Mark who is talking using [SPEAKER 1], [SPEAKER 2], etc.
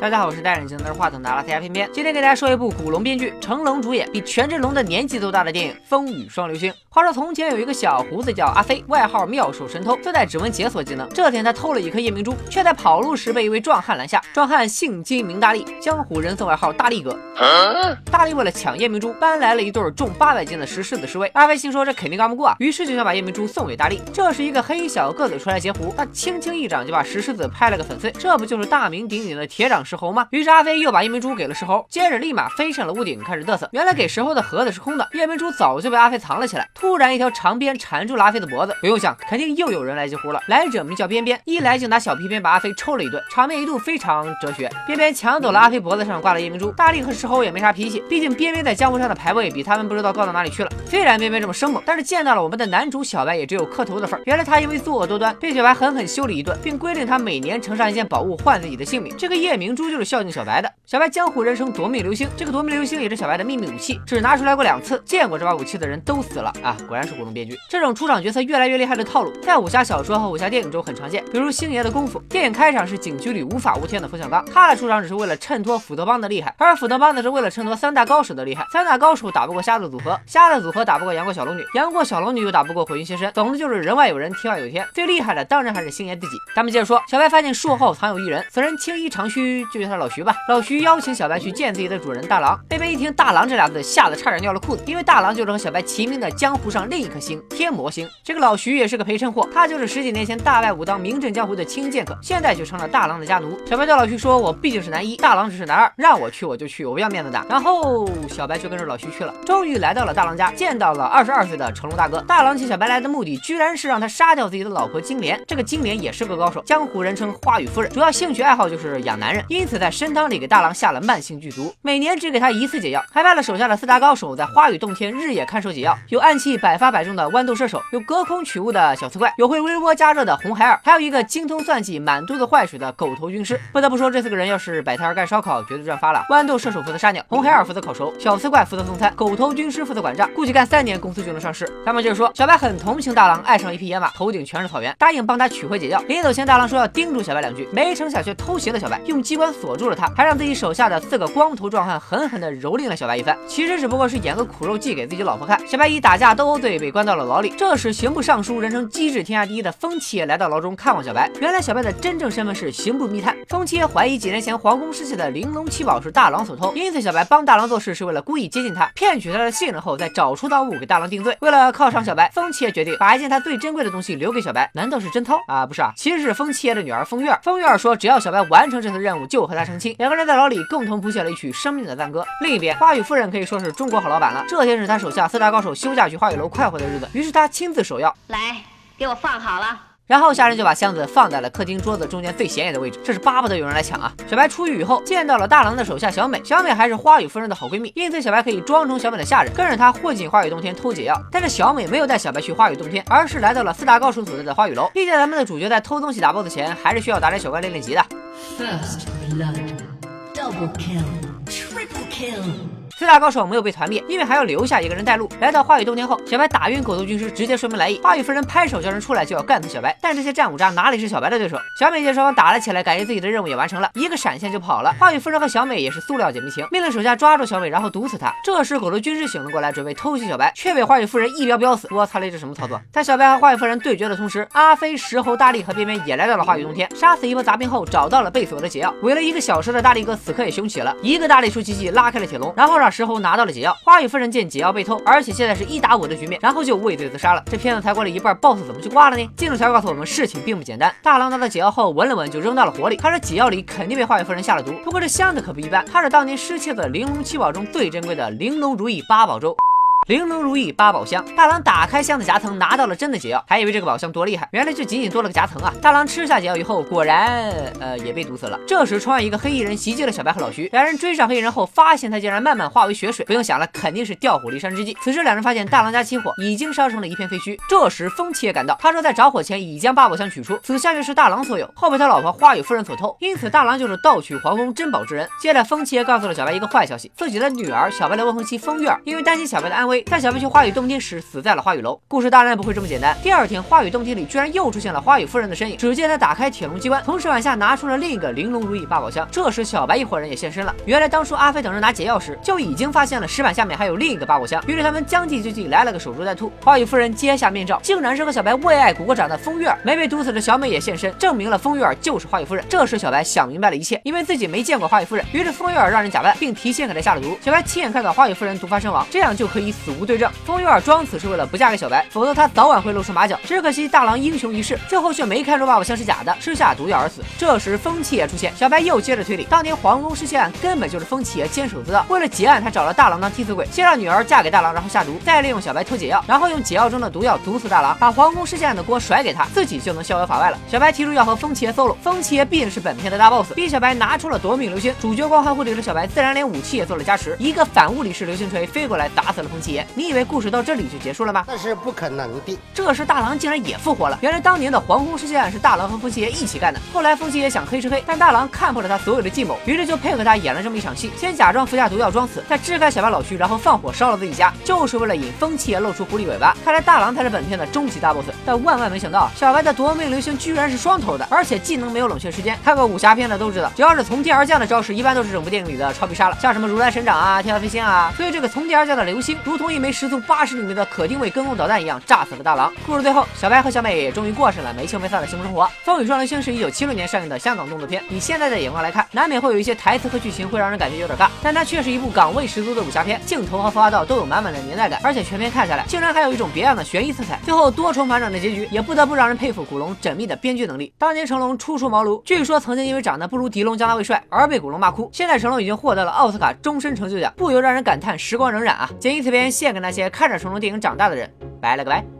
[SPEAKER 1] 大家好，我是戴眼镜拿着话筒的阿拉斯加偏偏，今天给大家说一部古龙编剧、成龙主演、比权志龙的年纪都大的电影《风雨双流星》。话说从前有一个小胡子叫阿飞，外号妙手神偷，自带指纹解锁技能。这天他偷了一颗夜明珠，却在跑路时被一位壮汉拦下。壮汉姓金名大力，江湖人送外号大力哥。大力为了抢夜明珠，搬来了一对重八百斤的石狮子侍卫。阿飞心说这肯定干不过啊，于是就想把夜明珠送给大力。这时一个黑小个子出来截胡，他轻轻一掌就把石狮子拍了个粉碎。这不就是大名鼎鼎的铁掌石猴吗？于是阿飞又把夜明珠给了石猴，接着立马飞上了屋顶，开始嘚瑟。原来给石猴的盒子是空的，夜明珠早就被阿飞藏了起来。突然，一条长鞭缠住了阿飞的脖子，不用想，肯定又有人来截胡了。来者名叫边边，一来就拿小皮鞭把阿飞抽了一顿，场面一度非常哲学。边边抢走了阿飞脖子上挂的夜明珠，大力和石猴也没啥脾气，毕竟边边在江湖上的排位比他们不知道高到哪里去了。虽然边边这么生猛，但是见到了我们的男主小白也只有磕头的份儿。原来他因为作恶多端，被小白狠狠修理一顿，并规定他每年呈上一件宝物换自己的性命。这个夜明珠就是孝敬小白的。小白江湖人称夺命流星，这个夺命流星也是小白的秘密武器，只拿出来过两次，见过这把武器的人都死了啊！果然是古龙编剧。这种出场角色越来越厉害的套路，在武侠小说和武侠电影中很常见，比如星爷的功夫。电影开场是警局里无法无天的冯小刚，他的出场只是为了衬托斧头帮的厉害，而斧头帮呢是为了衬托三大高手的厉害。三大高手打不过瞎子组合，瞎子组合打不过杨过小龙女，杨过小龙女又打不过火云邪神，总之就是人外有人，天外有天。最厉害的当然还是星爷自己。咱们接着说，小白发现树后藏有一人，此人青衣长须，就叫他老徐吧。老徐邀请小白去。见自己的主人大郎，贝贝一听大郎这俩字，吓得差点尿了裤子，因为大郎就是和小白齐名的江湖上另一颗星天魔星。这个老徐也是个陪衬货，他就是十几年前大败武当名震江湖的青剑客，现在就成了大郎的家奴。小白对老徐说：“我毕竟是男一，大郎只是男二，让我去我就去，我不要面子的。”然后小白就跟着老徐去了，终于来到了大郎家，见到了二十二岁的成龙大哥。大郎请小白来的目的，居然是让他杀掉自己的老婆金莲。这个金莲也是个高手，江湖人称花语夫人，主要兴趣爱好就是养男人，因此在参汤里给大郎下了慢性剧毒，每年只。给他一次解药，还派了手下的四大高手在花雨洞天日夜看守解药。有暗器百发百中的豌豆射手，有隔空取物的小刺怪，有会微波加热的红孩儿，还有一个精通算计、满肚子坏水的狗头军师。不得不说，这四个人要是摆摊干烧烤，绝对赚发了。豌豆射手负责杀鸟，红孩儿负责烤熟，小刺怪负责送餐，狗头军师负责管账。估计干三年，公司就能上市。咱们接着说，小白很同情大郎，爱上一匹野马，头顶全是草原，答应帮他取回解药。临走前，大郎说要叮嘱小白两句，没成想却偷袭了小白，用机关锁住了他，还让自己手下的四个光头壮汉狠狠地蹂躏了。小白一番，其实只不过是演个苦肉计给自己老婆看。小白以打架斗殴罪被关到了牢里。这时，刑部尚书，人称机智天下第一的风七爷来到牢中看望小白。原来，小白的真正身份是刑部密探。风七爷怀疑几年前皇宫失窃的玲珑七宝是大郎所偷，因此小白帮大郎做事是为了故意接近他，骗取他的信任后再找出赃物给大郎定罪。为了犒赏小白，风七爷决定把一件他最珍贵的东西留给小白。难道是贞操啊？不是啊，其实是风七爷的女儿风月。风月说，只要小白完成这次任务，就和他成亲。两个人在牢里共同谱写了一曲生命的赞歌。另一边，花语夫人可以说是。中国好老板了。这天是他手下四大高手休假去花语楼快活的日子，于是他亲自守药。
[SPEAKER 2] 来，给我放好了。
[SPEAKER 1] 然后下人就把箱子放在了客厅桌子中间最显眼的位置，这是巴不得有人来抢啊！小白出狱以后见到了大郎的手下小美，小美还是花语夫人的好闺蜜，因此小白可以装成小美的下人，跟着她混进花语洞天偷解药。但是小美没有带小白去花语洞天，而是来到了四大高手所在的花语楼。毕竟咱们的主角在偷东西打 BOSS 前，还是需要打点小怪练练级的。First blood. Double kill. Triple kill. 四大高手没有被团灭，因为还要留下一个人带路。来到花雨洞天后，小白打晕狗头军师，直接说明来意。花雨夫人拍手叫人出来，就要干死小白。但这些战五渣哪里是小白的对手？小美见双方打了起来，感觉自己的任务也完成了，一个闪现就跑了。花雨夫人和小美也是塑料姐妹情，命令手下抓住小美，然后毒死她。这时狗头军师醒了过来，准备偷袭小白，却被花雨夫人一镖镖死。我操嘞，这什么操作？在小白和花雨夫人对决的同时，阿飞、石猴、大力和边边也来到了花雨洞天，杀死一波杂兵后，找到了被锁的解药。围了一个小时的大力哥此刻也凶起了，一个大力出奇迹拉开了铁笼，然后让石猴拿到了解药。花语夫人见解药被偷，而且现在是一打五的局面，然后就畏罪自杀了。这片子才过了一半，BOSS 怎么就挂了呢？进度条告诉我们，事情并不简单。大郎拿到解药后闻了闻，就扔到了火里。他说解药里肯定被花语夫人下了毒。不过这箱子可不一般，它是当年失窃的玲珑七宝中最珍贵的玲珑如意八宝粥。玲珑如意八宝箱，大郎打开箱子夹层，拿到了真的解药，还以为这个宝箱多厉害，原来就仅仅多了个夹层啊！大郎吃下解药以后，果然呃也被毒死了。这时窗外一个黑衣人袭击了小白和老徐，两人追上黑衣人后，发现他竟然慢慢化为血水，不用想了，肯定是调虎离山之计。此时两人发现大郎家起火，已经烧成了一片废墟。这时风七也赶到，他说在着火前已将八宝箱取出，此箱却是大郎所有，后被他老婆花雨夫人所偷，因此大郎就是盗取皇宫珍宝之人。接着风七也告诉了小白一个坏消息，自己的女儿小白的未婚妻风月儿，因为担心小白的安危。在小白去花雨洞天时死在了花雨楼。故事当然不会这么简单。第二天，花雨洞天里居然又出现了花雨夫人的身影。只见他打开铁笼机关，从石板下拿出了另一个玲珑如意八宝箱。这时，小白一伙人也现身了。原来当初阿飞等人拿解药时，就已经发现了石板下面还有另一个八宝箱。于是他们将计就计，来了个守株待兔。花雨夫人揭下面罩，竟然是和小白为爱鼓过掌的风月儿。没被毒死的小美也现身，证明了风月儿就是花雨夫人。这时小白想明白了一切，因为自己没见过花雨夫人，于是风月儿让人假扮，并提前给他下了毒。小白亲眼看到花雨夫人毒发身亡，这样就可以死无对证。风月儿装死是为了不嫁给小白，否则他早晚会露出马脚。只可惜大郎英雄一世，最后却没看出爸爸像是假的，吃下毒药而死。这时风七爷出现，小白又接着推理，当年皇宫失窃案根本就是风七爷监守自盗。为了结案，他找了大郎当替死鬼，先让女儿嫁给大郎，然后下毒，再利用小白偷解药，然后用解药中的毒药毒死大郎，把皇宫失窃案的锅甩给他，自己就能逍遥法外了。小白提出要和风七爷 solo，风七爷毕竟是本片的大 boss，逼小白拿出了夺命流星，主角光环护体的小白自然连武器也做了加持，一个反物理式流星锤飞过来打死了风七爷。你以为故事到这里就结束了吗？
[SPEAKER 3] 那是不可能的。
[SPEAKER 1] 这时大郎竟然也复活了。原来当年的皇宫失窃案是大郎和风七爷一起干的。后来风七爷想黑吃黑，但大郎看破了他所有的计谋，于是就配合他演了这么一场戏：先假装服下毒药装死，再支开小白老躯，然后放火烧了自己家，就是为了引风七爷露出狐狸尾巴。看来大郎才是本片的终极大 boss。但万万没想到，小白的夺命流星居然是双头的，而且技能没有冷却时间。看过武侠片的都知道，只要是从天而降的招式，一般都是整部电影里的超必杀了，像什么如来神掌啊、天外飞仙啊。所以这个从天而降的流星，如同一枚时速八十厘米的可定位跟踪导弹一样，炸死了大郎。故事。最后，小白和小美也终于过上了没羞没臊的幸福生活。《风雨双流星》是一九七六年上映的香港动作片，以现在的眼光来看，难免会有一些台词和剧情会让人感觉有点尬，但它却是一部港味十足的武侠片，镜头和服化道都有满满的年代感，而且全片看下来，竟然还有一种别样的悬疑色彩。最后多重反转的结局，也不得不让人佩服古龙缜密的编剧能力。当年成龙初出茅庐，据说曾经因为长得不如狄龙将他喂帅而被古龙骂哭，现在成龙已经获得了奥斯卡终身成就奖，不由让人感叹时光荏苒啊！仅以此片献给那些看着成龙电影长大的人，拜了个拜。